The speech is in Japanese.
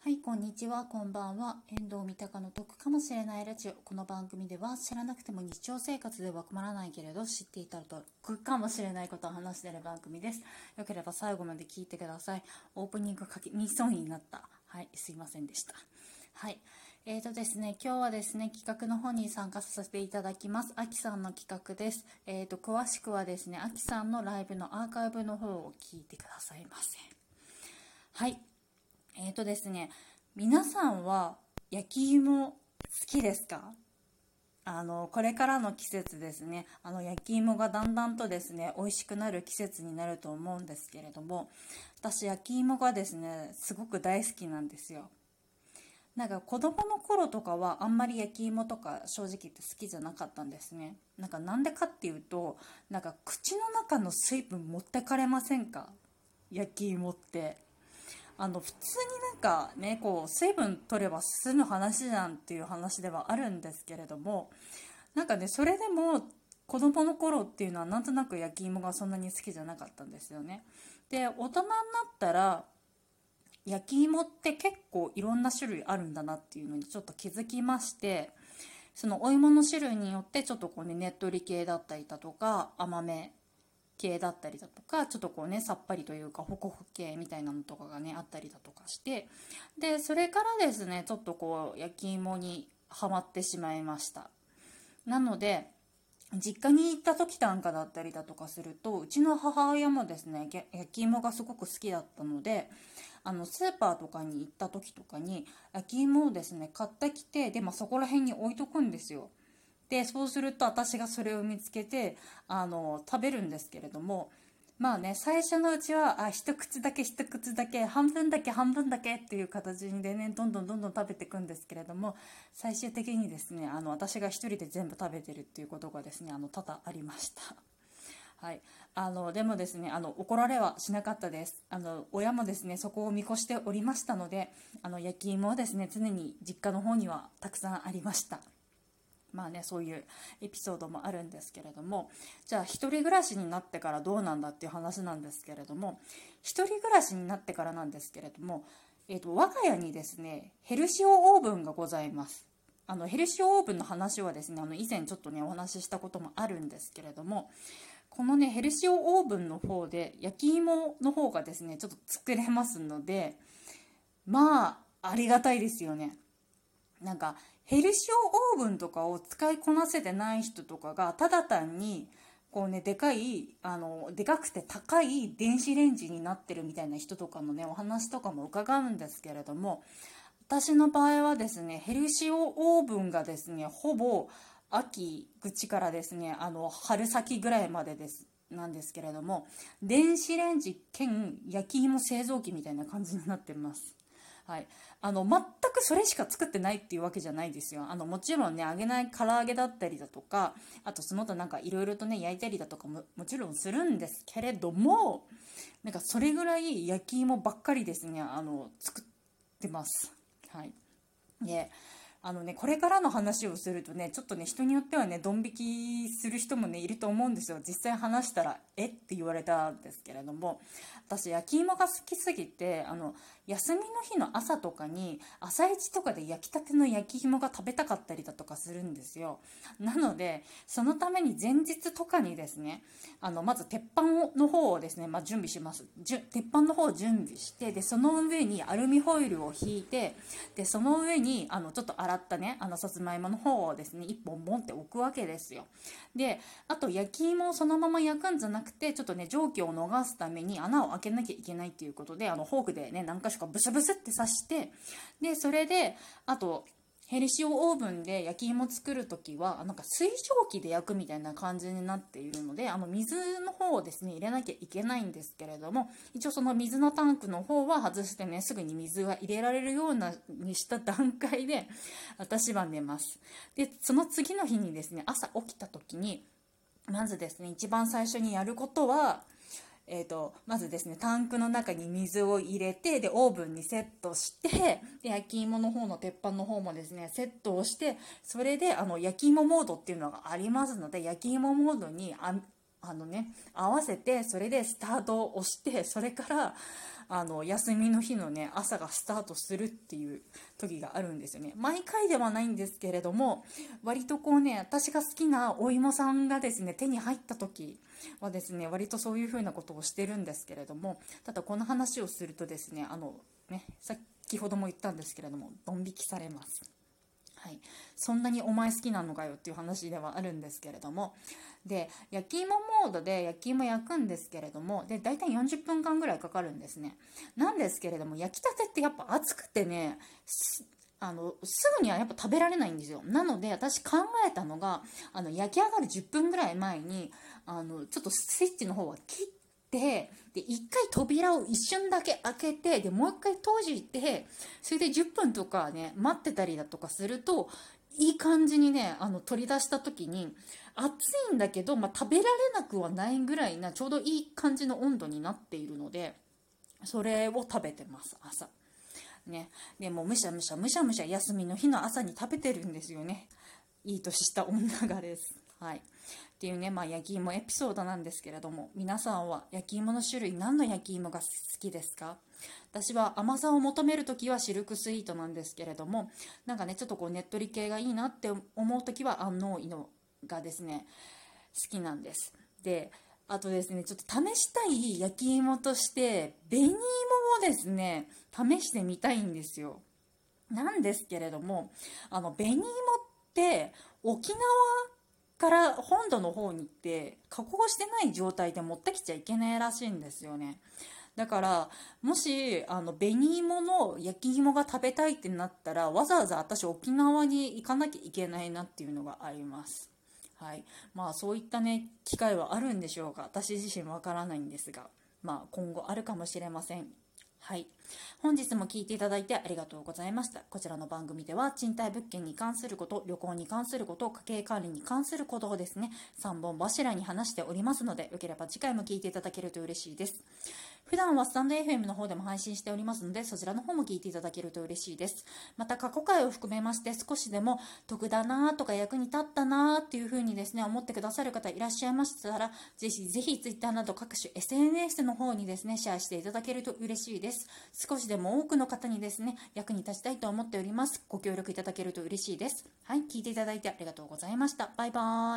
はい、こんにちは、こんばんは。遠藤三鷹の得かもしれないラジオ。この番組では知らなくても日常生活では困らないけれど知っていたら得かもしれないことを話している番組です。よければ最後まで聞いてください。オープニング書き2そうになった。はい、すいませんでした。はい。えーとですね、今日はですね、企画の方に参加させていただきます。あきさんの企画です。えーと、詳しくはですね、あきさんのライブのアーカイブの方を聞いてくださいませ。はい。とですね、皆さんは焼き芋好きですか？あのこれからの季節ですね。あの焼き芋がだんだんとですね美味しくなる季節になると思うんですけれども私焼き芋がですねすごく大好きなんですよ。なんか子供の頃とかはあんまり焼き芋とか正直言って好きじゃなかったんですね。なんかなんでかっていうとなんか口の中の水分持ってかれませんか？焼き芋って。あの普通になんかねこう水分取れば済む話じゃんっていう話ではあるんですけれどもなんかねそれでも子供の頃っていうのはなんとなく焼き芋がそんなに好きじゃなかったんですよね。で大人になったら焼き芋って結構いろんな種類あるんだなっていうのにちょっと気づきましてそのお芋の種類によってちょっとこうねねっとり系だったりだとか甘め系だったりだとかちょっとこうねさっぱりというかホクホク系みたいなのとかがねあったりだとかしてでそれからですねちょっとこう焼き芋にはまってしまいました。なので実家に行った時なんかだったりだとかするとうちの母親もですね焼き芋がすごく好きだったのであのスーパーとかに行った時とかに焼き芋をですね買ってきてで、まあ、そこら辺に置いとくんですよ。でそうすると私がそれを見つけてあの食べるんですけれどもまあね最初のうちはあ一口だけ一口だけ半分だけ半分だけっていう形でねどんどんどんどん食べていくんですけれども最終的にですねあの私が一人で全部食べてるっていうことがですねあの多々ありました。はい、あのでもですねあの怒られはしなかったですあの親もですねそこを見越しておりましたのであの焼き芋はですね常に実家の方にはたくさんありました。まあね、そういうエピソードもあるんですけれどもじゃあ1人暮らしになってからどうなんだっていう話なんですけれども1人暮らしになってからなんですけれども、えーと、我が家にですねヘルシオオーブンがございます。あのヘルシオオーブンの話はですねあの以前ちょっとねお話ししたこともあるんですけれどもこのねヘルシオオーブンの方で焼き芋の方がですねちょっと作れますのでまあありがたいですよね。なんかヘルシオオーブンとかを使いこなせてない人とかがただ単にこうねでかいあのでかくて高い電子レンジになってるみたいな人とかのねお話とかも伺うんですけれども私の場合はですねヘルシオオーブンがですねほぼ秋口からですねあの春先ぐらいまでですなんですけれども電子レンジ兼焼き芋製造機みたいな感じになってます。はい、あの全くそれしか作ってないっていうわけじゃないですよ。あのもちろんね揚げない唐揚げだったりだとかあとその他なんかいろいろとね焼いたりだとかももちろんするんですけれどもなんかそれぐらい焼き芋ばっかりですねあの作ってます。はい。であのねこれからの話をするとねちょっとね人によってはねドン引きする人もねいると思うんですよ。実際話したらえって言われたんですけれども。私焼き芋が好きすぎてあの休みの日の朝とかに朝市とかで焼きたての焼き芋が食べたかったりだとかするんですよ。なのでそのために前日とかにですねあのまず鉄板の方をですね、まあ、準備します。鉄板の方を準備してでその上にアルミホイルを引いてでその上にあのちょっと洗ったねあのさつまいもの方をですね1本ボンって置くわけですよ。であと焼き芋をそのまま焼くんじゃなくてちょっとね蒸気を逃すために穴を開けなきゃいけないっていうことであのフォークでね何か所かブスブスって刺してでそれであとヘルシオオーブンで焼き芋作る時はなんか水蒸気で焼くみたいな感じになっているのであの水の方をですね入れなきゃいけないんですけれども一応その水のタンクの方は外してねすぐに水が入れられるようなにした段階で私は寝ます。でその次の日にですね朝起きた時にまずですね一番最初にやることはえーと、まずですねタンクの中に水を入れてでオーブンにセットしてで焼き芋の方の鉄板の方もですねセットをしてそれであの焼き芋モードっていうのがありますので焼き芋モードにあのね合わせてそれでスタートを押してそれからあの休みの日のね朝がスタートするっていう時があるんですよね。毎回ではないんですけれども割とこうね私が好きなお芋さんがですね手に入った時はですね割とそういう風なことをしてるんですけれどもただこの話をするとですねあのね先ほども言ったんですけれどもドン引きされます。はい、そんなにお前好きなのかよっていう話ではあるんですけれども。で焼き芋モードで焼き芋焼くんですけれどもで大体40分間ぐらいかかるんですね。なんですけれども焼きたてってやっぱ熱くてねあのすぐにはやっぱ食べられないんですよ。なので私考えたのがあの焼き上がる10分ぐらい前にあのちょっとスイッチの方は切ってで1回扉を一瞬だけ開けてでもう1回閉じてそれで10分とかね待ってたりだとかするといい感じにねあの取り出した時に熱いんだけど、まあ、食べられなくはないぐらいなちょうどいい感じの温度になっているのでそれを食べてます朝。ね。でもむしゃむしゃむしゃむしゃ休みの日の朝に食べてるんですよね。いい年した女がです。はい。っていうね、まあ、焼き芋エピソードなんですけれども皆さんは焼き芋の種類何の焼き芋が好きですか？私は甘さを求める時はシルクスイートなんですけれどもなんかねちょっとこうねっとり系がいいなって思う時は安納芋がですね好きなんです。であとですねちょっと試したい焼き芋として紅芋をですね試してみたいんですよ。なんですけれどもあの紅芋って沖縄から本土の方に行って加工してない状態で持ってきちゃいけないらしいんですよね。だからもしあの紅芋の焼き芋が食べたいってなったらわざわざ私沖縄に行かなきゃいけないなっていうのがあります。はい。まあそういったね機会はあるんでしょうか私自身わからないんですがまあ今後あるかもしれません。はい。本日も聞いていただいてありがとうございました。こちらの番組では賃貸物件に関すること、旅行に関すること、家計管理に関することをですね、3本柱に話しておりますので、よければ次回も聞いていただけると嬉しいです。普段はスタンド FM の方でも配信しておりますので、そちらの方も聞いていただけると嬉しいです。また過去回を含めまして、少しでも得だなとか役に立ったなっていう風にですね、思ってくださる方いらっしゃいましたら、ぜひぜひ Twitter など各種 SNS の方にですね、シェアしていただけると嬉しいです。少しでも多くの方にですね、役に立ちたいと思っております。ご協力いただけると嬉しいです。はい、聞いていただいてありがとうございました。バイバーイ。